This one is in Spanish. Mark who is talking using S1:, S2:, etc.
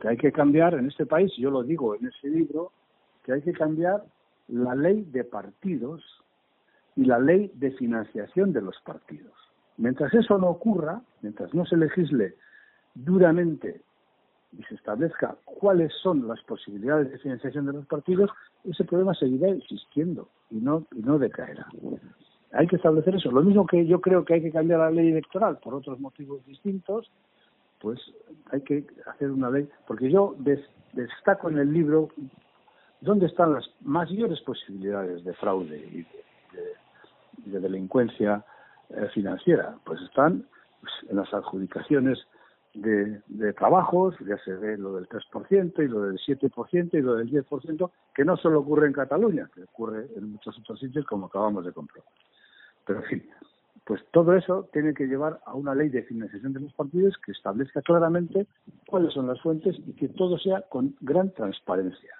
S1: que hay que cambiar en este país, yo lo digo en ese libro, que hay que cambiar la ley de partidos y la ley de financiación de los partidos. Mientras eso no ocurra, mientras no se legisle duramente y se establezca cuáles son las posibilidades de financiación de los partidos, ese problema seguirá existiendo y no, y no decaerá. Hay que establecer eso. Lo mismo que yo creo que hay que cambiar la ley electoral por otros motivos distintos, pues hay que hacer una ley, porque yo destaco en el libro dónde están las mayores posibilidades de fraude y de, delincuencia eh, financiera. Pues están pues, en las adjudicaciones de, de, trabajos, ya se ve lo del 3% y lo del 7% y lo del 10%, que no solo ocurre en Cataluña, que ocurre en muchos otros sitios como acabamos de comprobar. Pero en fin, pues todo eso tiene que llevar a una ley de financiación de los partidos que establezca claramente cuáles son las fuentes y que todo sea con gran transparencia.